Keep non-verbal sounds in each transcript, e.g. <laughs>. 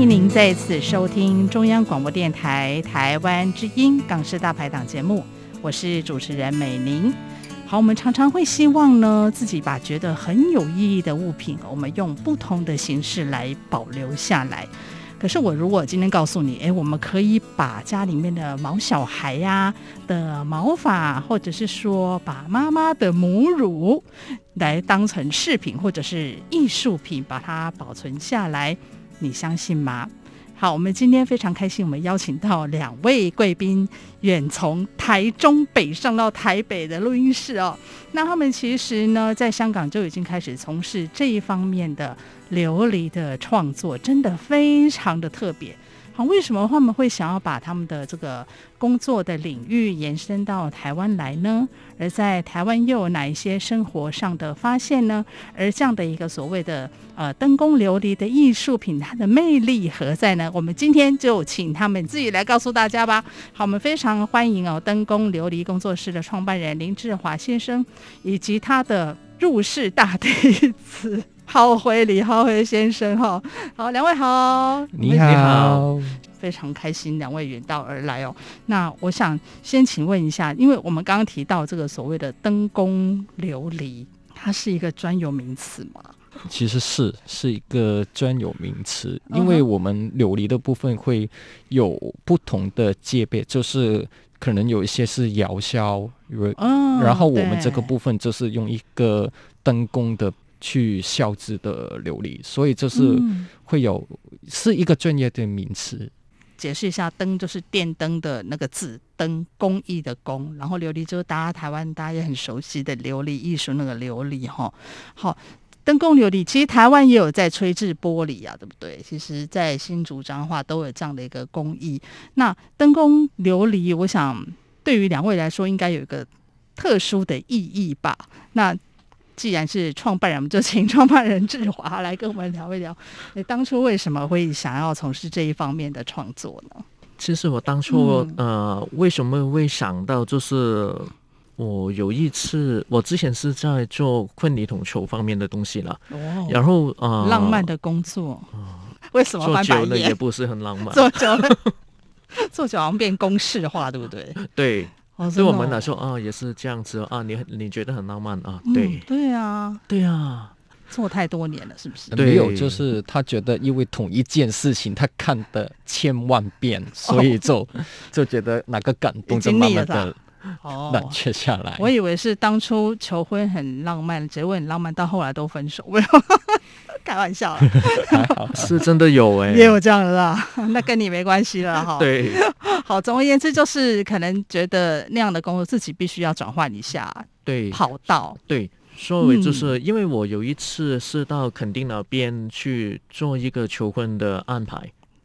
欢迎您再次收听中央广播电台台湾之音港式大排档节目，我是主持人美玲。好，我们常常会希望呢，自己把觉得很有意义的物品，我们用不同的形式来保留下来。可是我如果今天告诉你，诶，我们可以把家里面的毛小孩呀的毛发，或者是说把妈妈的母乳来当成饰品或者是艺术品，把它保存下来。你相信吗？好，我们今天非常开心，我们邀请到两位贵宾，远从台中北上到台北的录音室哦。那他们其实呢，在香港就已经开始从事这一方面的琉璃的创作，真的非常的特别。为什么他们会想要把他们的这个工作的领域延伸到台湾来呢？而在台湾又有哪一些生活上的发现呢？而这样的一个所谓的呃灯工琉璃的艺术品，它的魅力何在呢？我们今天就请他们自己来告诉大家吧。好，我们非常欢迎哦，灯工琉璃工作室的创办人林志华先生，以及他的入室大弟 <laughs> 子。浩辉，李浩辉先生，哈，好，两位好，你好，非常开心，两位远道而来哦。那我想先请问一下，因为我们刚刚提到这个所谓的灯工琉璃，它是一个专有名词吗？其实是是一个专有名词，因为我们琉璃的部分会有不同的界别，就是可能有一些是窑销，嗯，然后我们这个部分就是用一个灯工的。去烧制的琉璃，所以就是会有、嗯、是一个专业的名词。解释一下，灯就是电灯的那个字，灯工艺的工，然后琉璃就是大家台湾大家也很熟悉的琉璃艺术那个琉璃哈。好，灯工琉璃其实台湾也有在吹制玻璃啊，对不对？其实，在新竹彰化都有这样的一个工艺。那灯工琉璃，我想对于两位来说，应该有一个特殊的意义吧？那既然是创办人，我们就请创办人志华来跟我们聊一聊，你当初为什么会想要从事这一方面的创作呢？其实我当初、嗯、呃，为什么会想到，就是我有一次，我之前是在做昆泥桶球方面的东西了，哦，然后呃，浪漫的工作，呃、为什么做久了也不是很浪漫？做久了，做久好像变公式化，对不对？对。对我们来说啊，也是这样子啊，你你觉得很浪漫啊？对、嗯，对啊，对啊，做太多年了，是不是？没有，就是他觉得因为同一件事情，他看的千万遍，所以就、哦、<laughs> 就觉得哪个感动就慢慢的 <laughs> 哦。冷却下来。我以为是当初求婚很浪漫，结婚很浪漫，到后来都分手没有。<laughs> 开玩笑 <laughs> 是真的有哎、欸，也有这样的啦，那跟你没关系了哈。对，好，总而言之就是可能觉得那样的工作自己必须要转换一下，对，跑道，对，所以就是因为我有一次是到垦丁那边去做一个求婚的安排，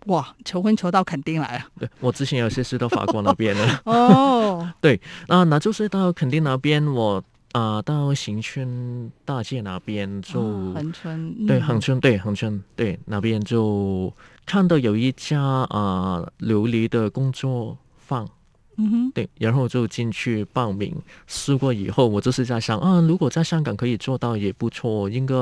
哇，求婚求到垦丁来了，对，我之前有些事都法国那边的，<laughs> <laughs> 哦，对，那，那就是到垦丁那边我。啊、呃，到行村大街那边就恒春，嗯、对横村，对横村，对那边就看到有一家啊琉璃的工作坊，嗯哼，对，然后就进去报名，试过以后，我就是在想啊，如果在香港可以做到也不错，应该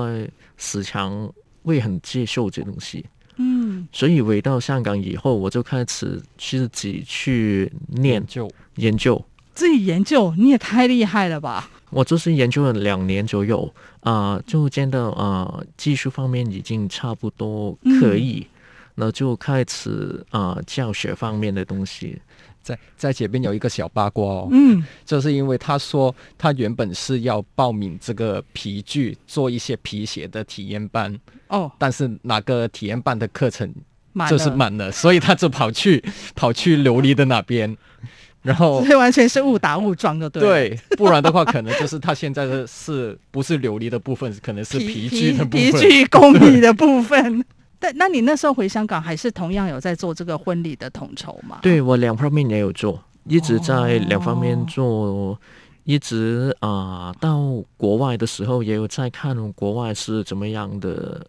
市场会很接受这东西，嗯，所以回到香港以后，我就开始自己去念研究研究，自己研究，你也太厉害了吧！我就是研究了两年左右啊、呃，就见到啊、呃，技术方面已经差不多可以，那、嗯、就开始啊、呃，教学方面的东西。在在前边有一个小八卦哦，嗯，就是因为他说他原本是要报名这个皮具做一些皮鞋的体验班哦，但是哪个体验班的课程就是满了，满了，所以他就跑去跑去琉璃的那边。<laughs> 然后这完全是误打误撞的，对。对，不然的话，可能就是他现在的是不是琉璃的部分，可能是皮具的部分，皮具工艺的部分。但那你那时候回香港，还是同样有在做这个婚礼的统筹吗？对，我两方面也有做，一直在两方面做，哦、一直啊、呃、到国外的时候，也有在看国外是怎么样的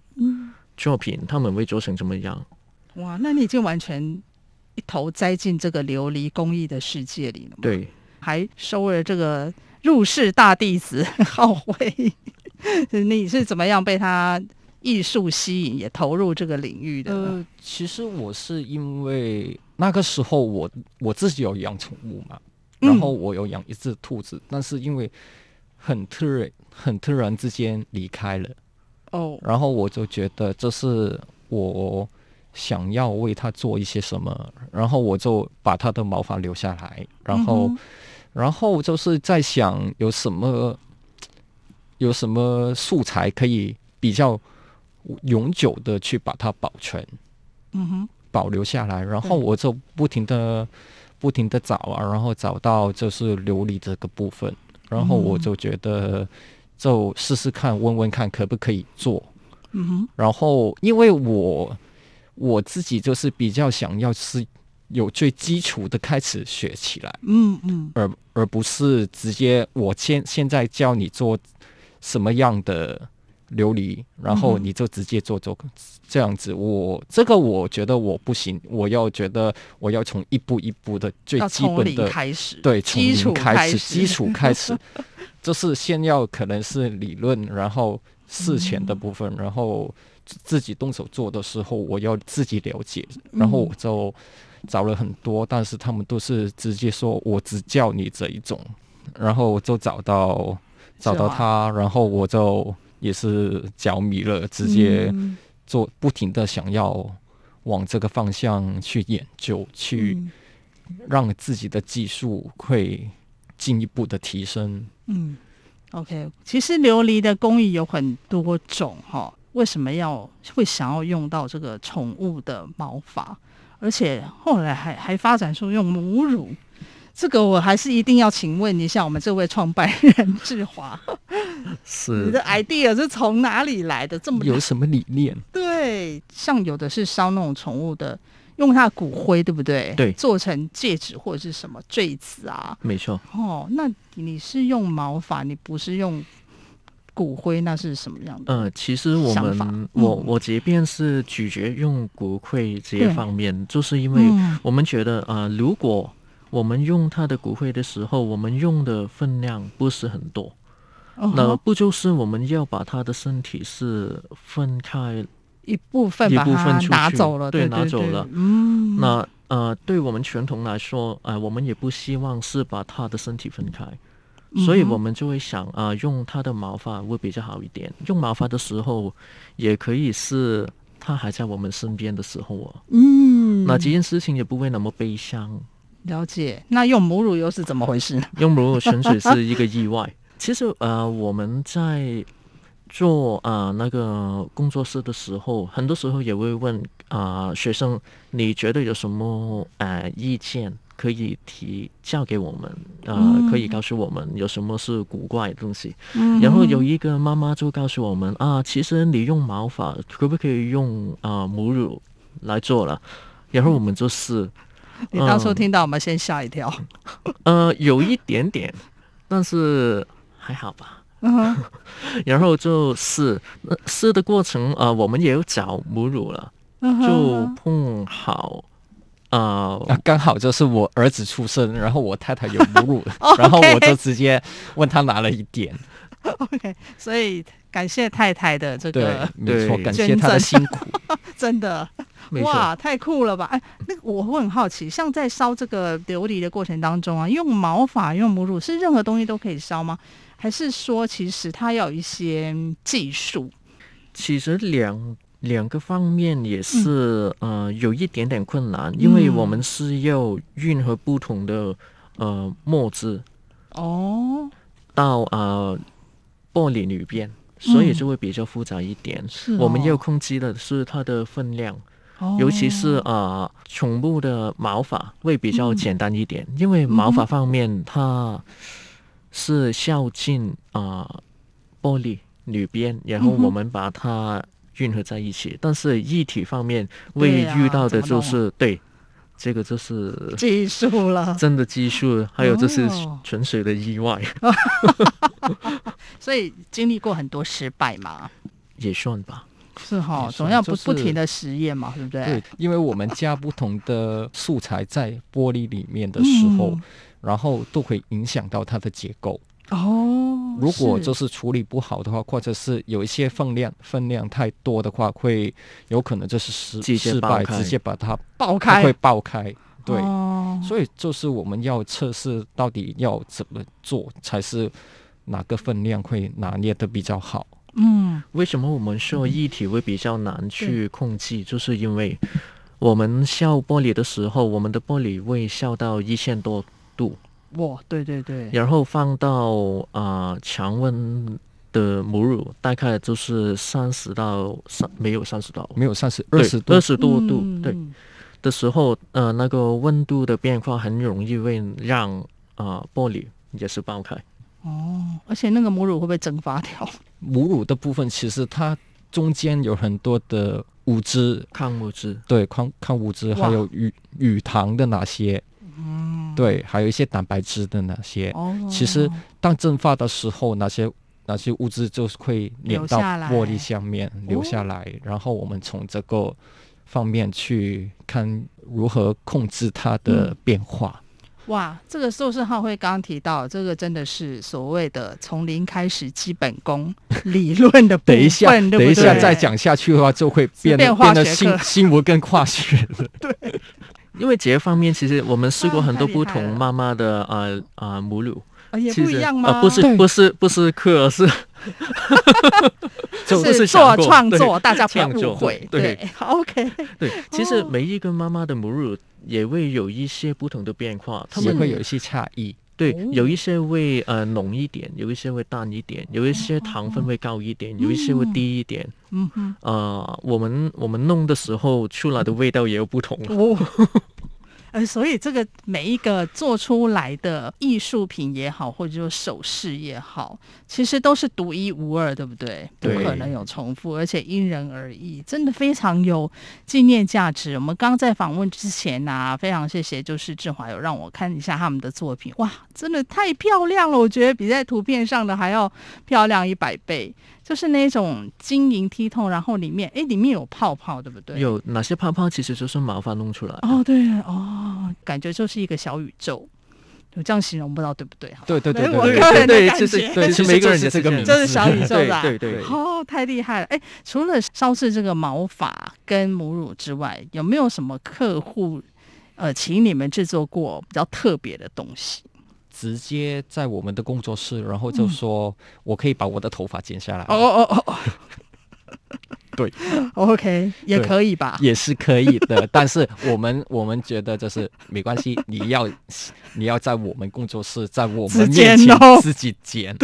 作品，嗯、他们会做成怎么样。哇，那你已经完全。一头栽进这个琉璃工艺的世界里了吗？对，还收了这个入室大弟子 <laughs> 浩辉。<laughs> 你是怎么样被他艺术吸引，也投入这个领域的？呃，其实我是因为那个时候我我自己有养宠物嘛，然后我有养一只兔子，嗯、但是因为很突然、很突然之间离开了哦，然后我就觉得这是我。想要为它做一些什么，然后我就把它的毛发留下来，然后，嗯、然后就是在想有什么，有什么素材可以比较永久的去把它保存，嗯哼，保留下来，然后我就不停的、不停的找啊，然后找到就是琉璃这个部分，然后我就觉得就试试看，问问看可不可以做，嗯哼，然后因为我。我自己就是比较想要是有最基础的开始学起来，嗯嗯，而而不是直接我现现在教你做什么样的琉璃，然后你就直接做做这样子。我这个我觉得我不行，我要觉得我要从一步一步的最基本的开始，对，从零开始，基础开始，基础开始，就是先要可能是理论，然后事前的部分，嗯、然后。自己动手做的时候，我要自己了解，然后我就找了很多，但是他们都是直接说我只教你这一种，然后我就找到找到他，然后我就也是着迷了，直接做，不停的想要往这个方向去研究，去让自己的技术会进一步的提升。嗯，OK，其实琉璃的工艺有很多种哈。为什么要会想要用到这个宠物的毛发，而且后来还还发展出用母乳？这个我还是一定要请问一下我们这位创办人志华，是你的 idea 是从哪里来的？这么有什么理念？对，像有的是烧那种宠物的，用它的骨灰，对不对？对，做成戒指或者是什么坠子啊？没错。哦，那你是用毛发，你不是用？骨灰那是什么样的？呃，其实我们，嗯、我我即便是咀嚼用骨灰这些方面，就是因为我们觉得，啊、呃，如果我们用它的骨灰的时候，我们用的分量不是很多，哦、那不就是我们要把他的身体是分开一部分，一部分拿走了，对，拿走了。嗯，那呃，对我们传统来说，呃，我们也不希望是把他的身体分开。所以我们就会想啊，用他的毛发会比较好一点。用毛发的时候，也可以是他还在我们身边的时候哦。嗯，那这件事情也不会那么悲伤。了解。那用母乳又是怎么回事呢？<laughs> 用母乳纯粹是一个意外。其实呃，我们在做啊、呃、那个工作室的时候，很多时候也会问啊、呃、学生，你觉得有什么呃意见？可以提交给我们，呃，嗯、可以告诉我们有什么是古怪的东西。嗯、然后有一个妈妈就告诉我们啊，其实你用毛发可不可以用啊、呃、母乳来做了？然后我们就是，嗯、你当初听到我们先吓一跳。呃，有一点点，但是还好吧。嗯、<laughs> 然后就试，试的过程啊、呃，我们也有找母乳了，就碰好。啊，刚好就是我儿子出生，然后我太太有母乳，<laughs> <laughs> 然后我就直接问他拿了一点。OK，所以感谢太太的这个，对，没错，感谢他的辛苦，真的，哇，太酷了吧！哎，那个我会很好奇，像在烧这个琉璃的过程当中啊，用毛发、用母乳，是任何东西都可以烧吗？还是说其实它要有一些技术？其实两。两个方面也是，嗯、呃，有一点点困难，因为我们是要运和不同的呃墨汁哦，到呃玻璃里边，所以就会比较复杂一点。我们要控制的是它的分量，哦、尤其是呃，宠、呃、物的毛发会比较简单一点，嗯、因为毛发方面它是孝敬啊、呃、玻璃女边，然后我们把它运合在一起。嗯、但是液体方面会遇到的就是对，这个就是技术了，真的技术，还有就是纯粹的意外。哦、<laughs> 所以经历过很多失败嘛，也算吧。是哈，总要不不停的实验嘛，对不对？对，因为我们加不同的素材在玻璃里面的时候，嗯、然后都会影响到它的结构。哦，如果就是处理不好的话，或者是有一些分量分量太多的话，会有可能就是失失败，直接把它爆开，会爆开。对，哦、所以就是我们要测试到底要怎么做，才是哪个分量会拿捏的比较好。嗯，为什么我们说液体会比较难去控制？嗯、就是因为我们削玻璃的时候，我们的玻璃会削到一千多度。哇，对对对。然后放到啊、呃、常温的母乳，大概就是三十到三，没有三十到，没有三十二十二十多度，嗯、对。的时候，呃，那个温度的变化很容易会让啊、呃、玻璃也是爆开。哦，而且那个母乳会不会蒸发掉？母乳的部分其实它中间有很多的物质，抗物质，对，抗抗物质，还有乳乳糖的哪些，嗯，对，还有一些蛋白质的那些。哦，其实当蒸发的时候，那些那些物质就会粘到玻璃下面留下来，然后我们从这个方面去看如何控制它的变化。嗯哇，这个寿世浩会刚刚提到，这个真的是所谓的从零开始基本功理论的部分。<laughs> 等一下，对对等一下再讲下去的话，就会变得变得新新闻跟化学了。<laughs> 对，因为这方面其实我们试过很多不同妈妈的啊啊母乳，也不一样吗？啊，不是不 <laughs> <laughs> 是不是课是，就是做创作，大家不要误会。对，OK。对，其实每一个妈妈的母乳。也会有一些不同的变化，他们会有一些差异。对，有一些会呃浓一点，有一些会淡一点，有一些糖分会高一点，有一些会低一点。嗯。哼，呃，我们我们弄的时候出来的味道也有不同。哦呃，所以这个每一个做出来的艺术品也好，或者说首饰也好，其实都是独一无二，对不对？不可能有重复，而且因人而异，真的非常有纪念价值。我们刚在访问之前呢、啊，非常谢谢，就是志华有让我看一下他们的作品，哇，真的太漂亮了，我觉得比在图片上的还要漂亮一百倍。就是那种晶莹剔透，然后里面哎，里面有泡泡，对不对？有哪些泡泡？其实就是毛发弄出来。哦，对哦，感觉就是一个小宇宙。我这样形容不知道对不对？对对对对对对对，就是对，是每个人的这个名字，就是小宇宙啦。对对。哦，太厉害了！哎，除了烧制这个毛发跟母乳之外，有没有什么客户呃，请你们制作过比较特别的东西？直接在我们的工作室，然后就说我可以把我的头发剪下来。哦哦哦哦，对，OK，也可以吧？也是可以的，但是我们我们觉得就是没关系，你要你要在我们工作室，在我们面前自己剪，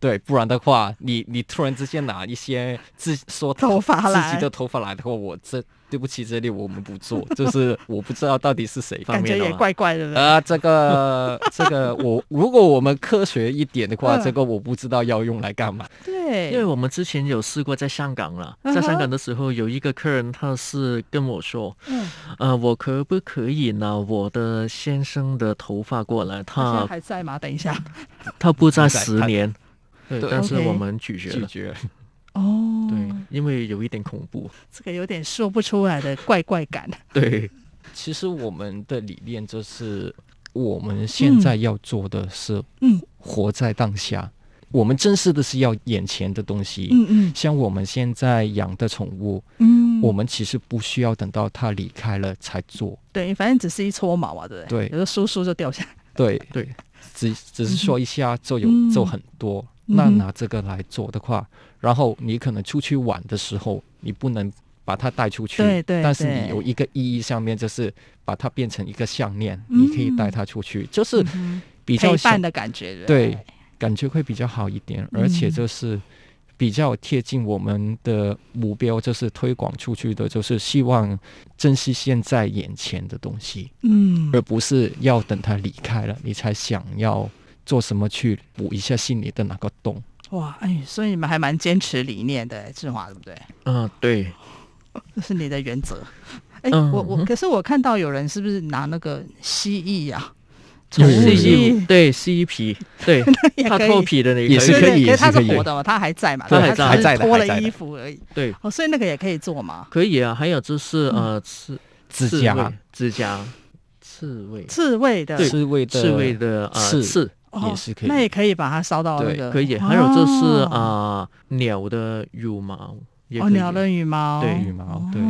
对，不然的话，你你突然之间拿一些自说头发来自己的头发来的话，我这。对不起，这里我们不做，<laughs> 就是我不知道到底是谁方面的，感觉也怪怪的。啊、呃，这个这个，<laughs> 我如果我们科学一点的话，这个我不知道要用来干嘛。对，因为我们之前有试过在香港了，在香港的时候，有一个客人他是跟我说，嗯，呃，我可不可以拿我的先生的头发过来？他，他现在还在吗？等一下，他不在十年，对，但是我们拒绝了。拒绝。哦，对，因为有一点恐怖，这个有点说不出来的怪怪感。<laughs> 对，其实我们的理念就是，我们现在要做的是，嗯，活在当下。嗯、我们珍视的是要眼前的东西。嗯嗯，像我们现在养的宠物，嗯，我们其实不需要等到它离开了才做。对，反正只是一撮毛啊，对不对？对，有时候梳梳就掉下来。对对，只只是说一下就有就很多。嗯那拿这个来做的话，然后你可能出去玩的时候，你不能把它带出去，对对对，但是你有一个意义上面，就是把它变成一个项链，嗯、你可以带它出去，就是比较陪伴的感觉，对，感觉会比较好一点，而且就是比较贴近我们的目标，就是推广出去的，就是希望珍惜现在眼前的东西，嗯，而不是要等它离开了，你才想要做什么去补一下心里的那个洞。哇，哎，所以你们还蛮坚持理念的，志华，对不对？嗯，对，这是你的原则。哎，我我可是我看到有人是不是拿那个蜥蜴呀？蜥蜴。对蜥蜴皮，对，<laughs> 它脱皮的那个。也是可以，可是它是活的嘛，它还在嘛，它还在，还在脱了衣服而已。对，哦，所以那个也可以做嘛？可以啊，还有就是呃，刺指甲、指甲、刺猬、刺猬的、刺猬的、刺猬的呃刺也是可以，那也可以把它烧到那个，可以。还有就是啊，鸟的羽毛，哦，鸟的羽毛，对，羽毛，对。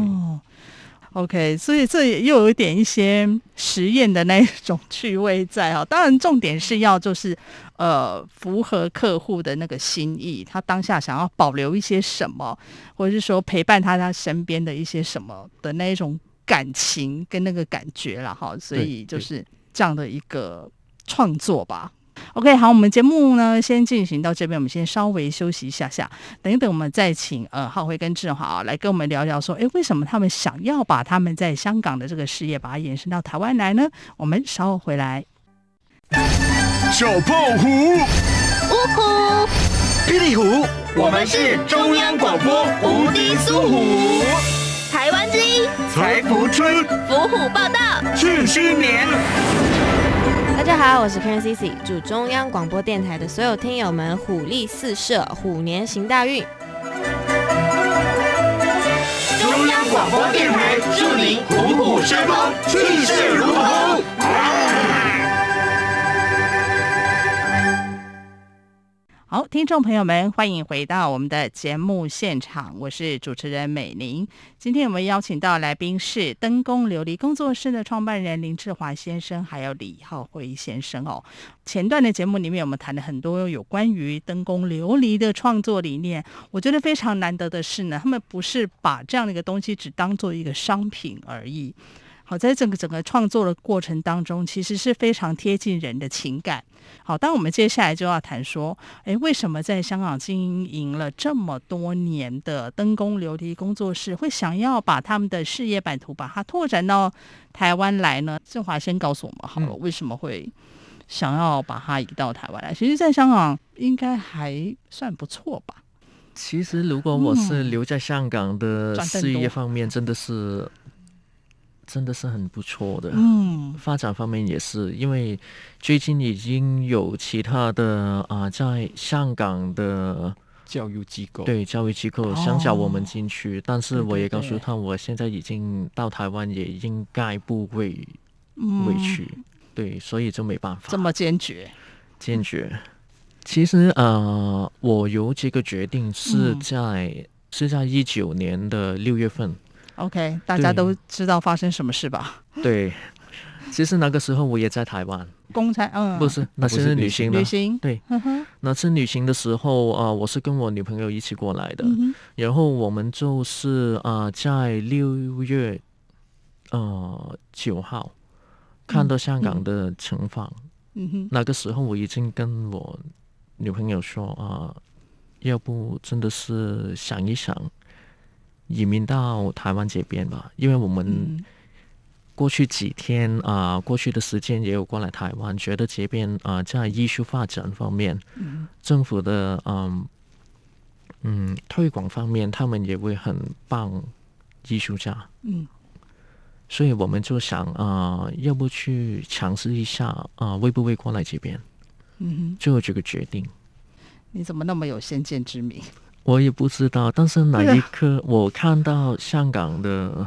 OK，所以这也又有一点一些实验的那种趣味在哈。<laughs> 当然，重点是要就是呃符合客户的那个心意，他当下想要保留一些什么，或者是说陪伴他他身边的一些什么的那一种感情跟那个感觉了哈。所以就是这样的一个创作吧。OK，好，我们节目呢先进行到这边，我们先稍微休息一下下，等一等我们再请呃浩辉跟志华来跟我们聊聊说，哎，为什么他们想要把他们在香港的这个事业把它延伸到台湾来呢？我们稍后回来。小胖虎，呜呼，霹雳虎，我们是中央广播无敌苏虎，台湾之音，财福春，福虎报道，庆新年。大家好，我是 Karen CC，祝中央广播电台的所有听友们虎力四射，虎年行大运。中央广播电台祝您虎虎生风，气势如虹。听众朋友们，欢迎回到我们的节目现场，我是主持人美玲。今天我们邀请到来宾是灯工琉璃工作室的创办人林志华先生，还有李浩辉先生哦。前段的节目里面，我们谈了很多有关于灯工琉璃的创作理念。我觉得非常难得的是呢，他们不是把这样的一个东西只当做一个商品而已。好，在整个整个创作的过程当中，其实是非常贴近人的情感。好，当我们接下来就要谈说，诶，为什么在香港经营了这么多年的灯工琉璃工作室，会想要把他们的事业版图把它拓展到台湾来呢？郑华先告诉我们好了，为什么会想要把它移到台湾来？其实，在香港应该还算不错吧。其实，如果我是留在香港的事业方面，真的是。真的是很不错的，嗯，发展方面也是，因为最近已经有其他的啊、呃，在香港的教育机构，对教育机构想找我们进去，哦、但是我也告诉他，我现在已经到台湾，也应该不会委屈，嗯、对，所以就没办法，这么坚决，坚决。其实呃，我有这个决定是在、嗯、是在一九年的六月份。OK，大家都知道发生什么事吧？对，其实那个时候我也在台湾，公差，嗯，不是，那是旅行的，旅行，对，那次旅行的时候啊、呃，我是跟我女朋友一起过来的，嗯、然后我们就是啊、呃，在六月呃九号看到香港的情况，嗯。哼，那个时候我已经跟我女朋友说啊、呃，要不真的是想一想。移民到台湾这边吧，因为我们过去几天啊、呃，过去的时间也有过来台湾，觉得这边啊、呃，在艺术发展方面，嗯、政府的嗯嗯推广方面，他们也会很棒艺术家。嗯，所以我们就想啊、呃，要不去尝试一下啊、呃，会不会过来这边？嗯哼，就有这个决定。你怎么那么有先见之明？我也不知道，但是那一刻我看到香港的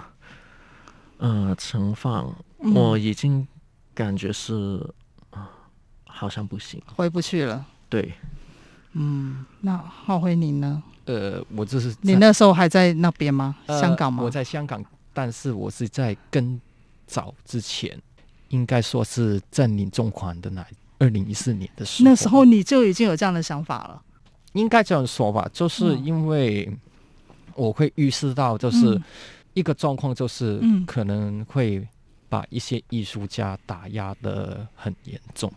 呃情况，嗯、我已经感觉是啊，好像不行，回不去了。对，嗯，那浩辉你呢？呃，我就是你那时候还在那边吗？呃、香港吗？我在香港，但是我是在更早之前，应该说是占领中环的那二零一四年的时候，那时候你就已经有这样的想法了。应该这样说吧，就是因为我会预示到，就是一个状况，就是可能会把一些艺术家打压的很严重，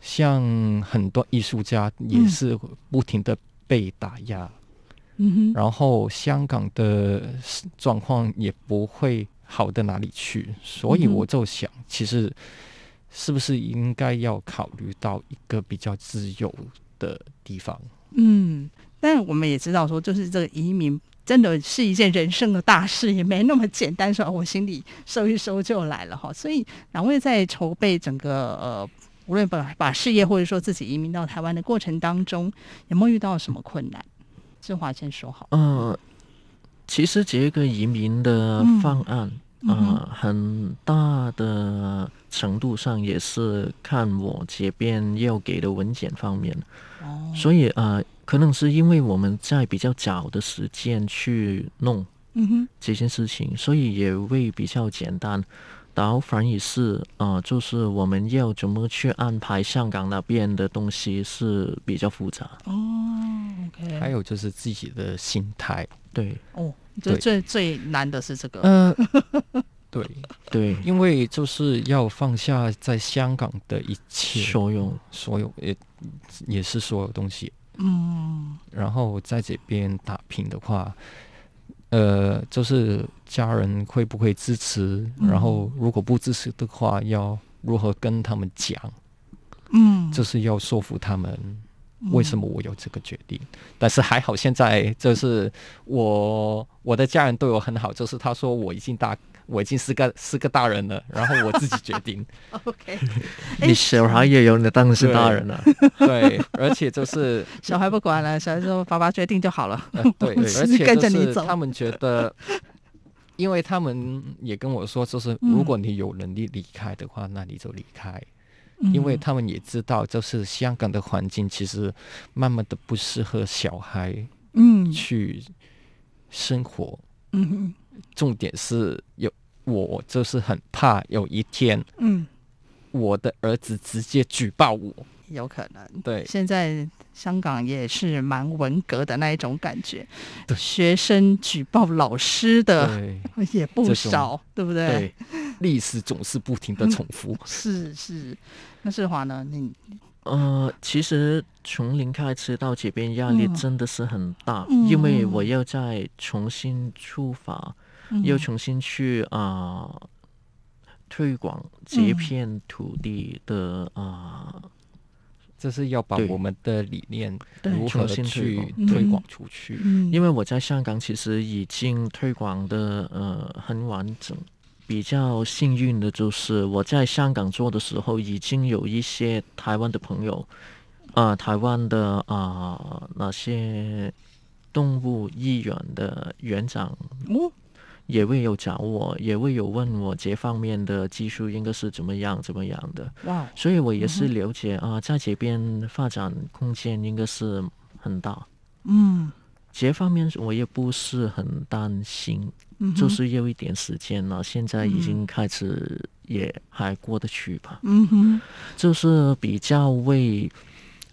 像很多艺术家也是不停的被打压，嗯哼，然后香港的状况也不会好到哪里去，所以我就想，其实是不是应该要考虑到一个比较自由的地方？嗯，但我们也知道说，就是这个移民真的是一件人生的大事，也没那么简单，说我心里收一收就来了哈。所以两位在筹备整个呃，无论把把事业或者说自己移民到台湾的过程当中，有没有遇到什么困难？志华先说好。嗯、呃，其实这个移民的方案，呃，很大的程度上也是看我这边要给的文件方面。哦。所以呃，可能是因为我们在比较早的时间去弄，这件事情，所以也会比较简单。然后反而是呃，就是我们要怎么去安排香港那边的东西是比较复杂哦。OK，还有就是自己的心态，对哦，就最最难的是这个。嗯、呃，<laughs> 对对，因为就是要放下在香港的一切，所有所有也也是所有东西。嗯，然后在这边打拼的话。呃，就是家人会不会支持？嗯、然后如果不支持的话，要如何跟他们讲？嗯，就是要说服他们为什么我有这个决定。嗯、但是还好，现在就是我我的家人对我很好，就是他说我已经大。我已经是个是个大人了，然后我自己决定。<laughs> OK，你小孩也有，你当然是大人了。<laughs> 对，而且就是 <laughs> 小孩不管了，小孩说爸爸决定就好了。呃、对，对，而且跟着你走。他们觉得，因为他们也跟我说，就是如果你有能力离开的话，嗯、那你就离开。因为他们也知道，就是香港的环境其实慢慢的不适合小孩嗯去生活嗯。嗯重点是有我，就是很怕有一天，嗯，我的儿子直接举报我，有可能。对，现在香港也是蛮文革的那一种感觉，对学生举报老师的 <laughs> 也不少，对不对？对，历史总是不停的重复。<laughs> 嗯、是是，那世华呢？你呃，其实从零开始到这边压力真的是很大，嗯、因为我要再重新出发。又重新去啊、呃、推广这片土地的啊，这、嗯呃、是要把我们的理念如何去推推广出去。嗯、因为我在香港其实已经推广的呃很完整，比较幸运的就是我在香港做的时候，已经有一些台湾的朋友啊、呃，台湾的啊、呃、那些动物医院的院长。哦也未有找我，也未有问我这方面的技术应该是怎么样怎么样的。哇！所以我也是了解啊、在这边发展空间应该是很大。嗯，这方面我也不是很担心，嗯、就是有一点时间了，现在已经开始也还过得去吧。嗯哼，就是比较为。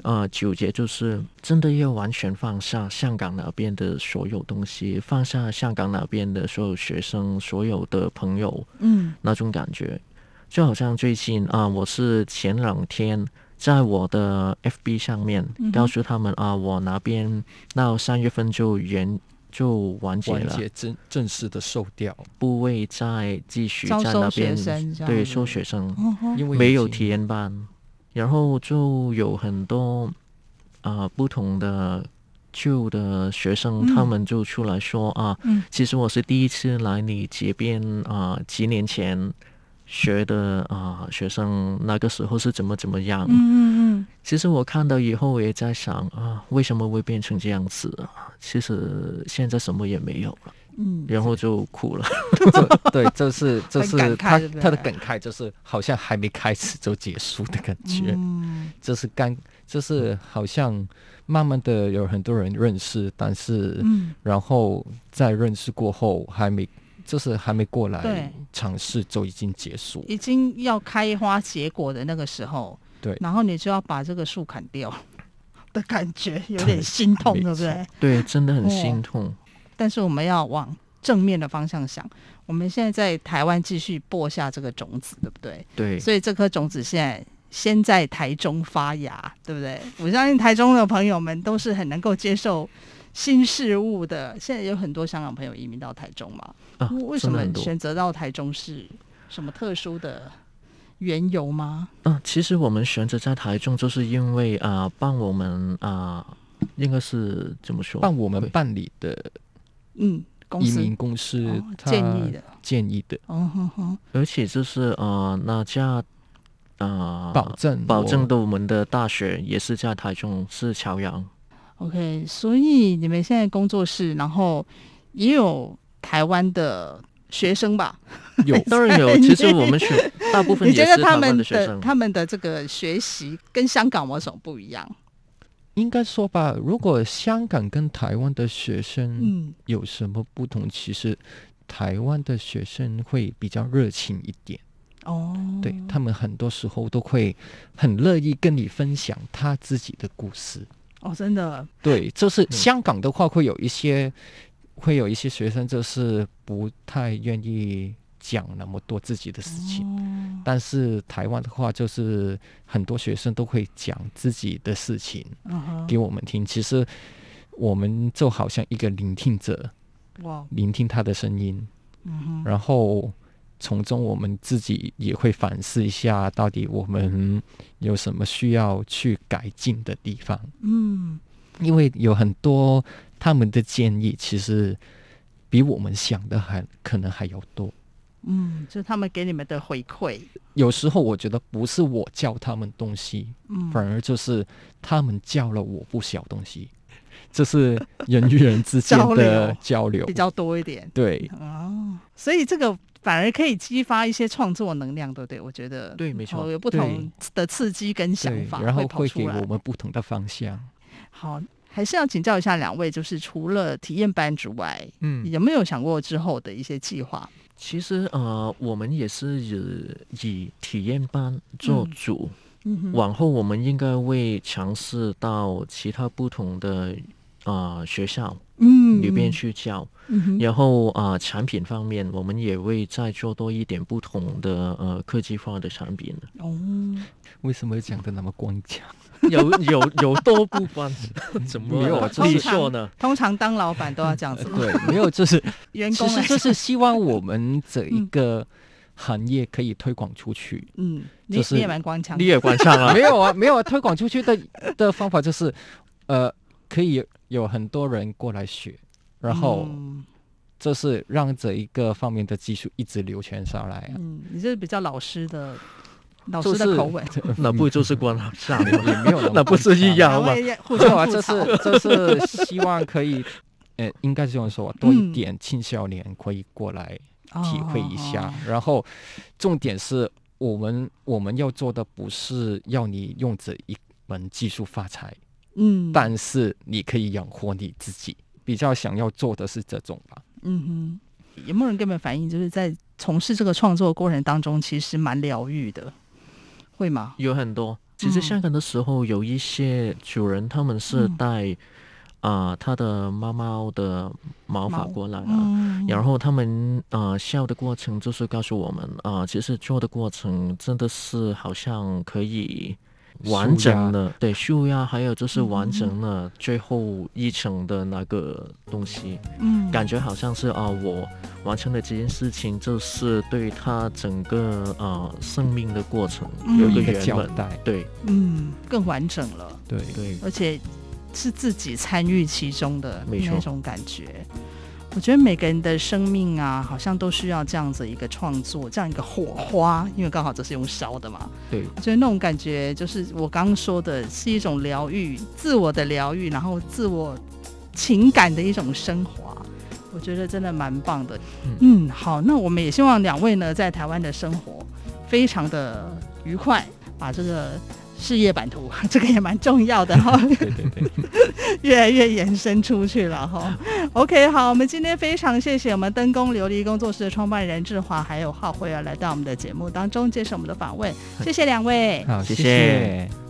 呃，纠结就是真的要完全放下香港那边的所有东西，放下香港那边的所有学生、所有的朋友，嗯，那种感觉，就好像最近啊、呃，我是前两天在我的 FB 上面告诉他们、啊，我那边到三月份就完就完结了，完结正正式的收掉，不会再继续在那边对收学生，因为没有体验班。然后就有很多啊、呃、不同的旧的学生，嗯、他们就出来说啊，嗯、其实我是第一次来你这边啊，几年前学的啊学生，那个时候是怎么怎么样。嗯嗯嗯。其实我看到以后，我也在想啊，为什么会变成这样子啊？其实现在什么也没有了。嗯，然后就哭了。对，这是 <laughs> 这是他他的感慨，就是好像还没开始就结束的感觉。嗯，就是刚这是好像慢慢的有很多人认识，但是嗯然后在认识过后还没就是还没过来尝试就已经结束，已经要开花结果的那个时候。对，然后你就要把这个树砍掉的感觉，有点心痛，对不对？对，真的很心痛。但是我们要往正面的方向想，我们现在在台湾继续播下这个种子，对不对？对。所以这颗种子现在先在台中发芽，对不对？我相信台中的朋友们都是很能够接受新事物的。现在有很多香港朋友移民到台中嘛？啊，为什么选择到台中是什么特殊的缘由吗？嗯、啊，其实我们选择在台中，就是因为啊，帮我们啊，应该是怎么说？帮我们办理的，嗯，移民公司建议的，建议的。嗯哼哼。而且就是啊，那家啊，保证保证的我们的大学也是在台中，是朝阳。OK，所以你们现在工作室，然后也有台湾的学生吧？有，<laughs> 当然有。其实我们学 <laughs> 大部分也是台湾的学生。你觉得他们的他们的这个学习跟香港有什么不一样？应该说吧，如果香港跟台湾的学生有什么不同，嗯、其实台湾的学生会比较热情一点。哦，对，他们很多时候都会很乐意跟你分享他自己的故事。哦，真的，对，就是香港的话，会有一些，嗯、会有一些学生就是不太愿意讲那么多自己的事情，哦、但是台湾的话，就是很多学生都会讲自己的事情给我们听。嗯、其实我们就好像一个聆听者，哇，聆听他的声音，嗯、然后。从中，我们自己也会反思一下，到底我们有什么需要去改进的地方。嗯，因为有很多他们的建议，其实比我们想的还可能还要多。嗯，就他们给你们的回馈，有时候我觉得不是我教他们东西，嗯，反而就是他们教了我不少东西。这是人与人之间的 <laughs> 交流比较多一点。对，哦，所以这个。反而可以激发一些创作能量，对不对？我觉得对，没错，有不同的刺激跟想法，然后会给我们不同的方向。好，还是要请教一下两位，就是除了体验班之外，嗯，有没有想过之后的一些计划？其实呃，我们也是以以体验班做主，往后我们应该会尝试到其他不同的啊、呃、学校。嗯，里边去教，嗯、然后啊、呃，产品方面，我们也会再做多一点不同的呃科技化的产品。哦，为什么讲的那么光强？<laughs> 有有有多不光？<laughs> 怎么没有？通常呢？通常当老板都要这样子。对，没有，就是 <laughs> 员工。其实就是希望我们这一个行业可以推广出去。嗯，就是你也蛮光强，你也光强啊？没有啊，没有啊，推广出去的的方法就是呃。可以有很多人过来学，然后这是让这一个方面的技术一直流传下来。嗯，你这是比较老师的老师的口吻，<laughs> 那不就是光下流？也没有，那不是一样吗？没有啊，这是这是希望可以，呃，应该是这样说，多一点青少年可以过来体会一下。然后重点是我们我们要做的不是要你用这一门技术发财。嗯，但是你可以养活你自己，比较想要做的是这种吧。嗯哼，有没有人跟你们反映，就是在从事这个创作过程当中，其实蛮疗愈的，会吗？有很多。其实香港的时候，有一些主人他们是带啊、嗯呃、他的猫猫的毛发过来啊，嗯、然后他们啊、呃、笑的过程就是告诉我们啊、呃，其实做的过程真的是好像可以。完整的，对，舒压，还有就是完整了最后一层的那个东西，嗯，感觉好像是啊，我完成了这件事情，就是对他整个啊生命的过程有一个交代，对，嗯，更完整了，对。对，而且是自己参与其中的那种感觉。我觉得每个人的生命啊，好像都需要这样子一个创作，这样一个火花，因为刚好这是用烧的嘛。对，我觉得那种感觉就是我刚刚说的，是一种疗愈，自我的疗愈，然后自我情感的一种升华。我觉得真的蛮棒的。嗯，好，那我们也希望两位呢，在台湾的生活非常的愉快，把这个。事业版图，<laughs> 这个也蛮重要的哈。<laughs> 对对对，越来越延伸出去了哈。OK，好，我们今天非常谢谢我们灯工琉璃工作室的创办人志华还有浩辉啊来到我们的节目当中接受我们的访问，谢谢两位。好，谢谢。谢谢。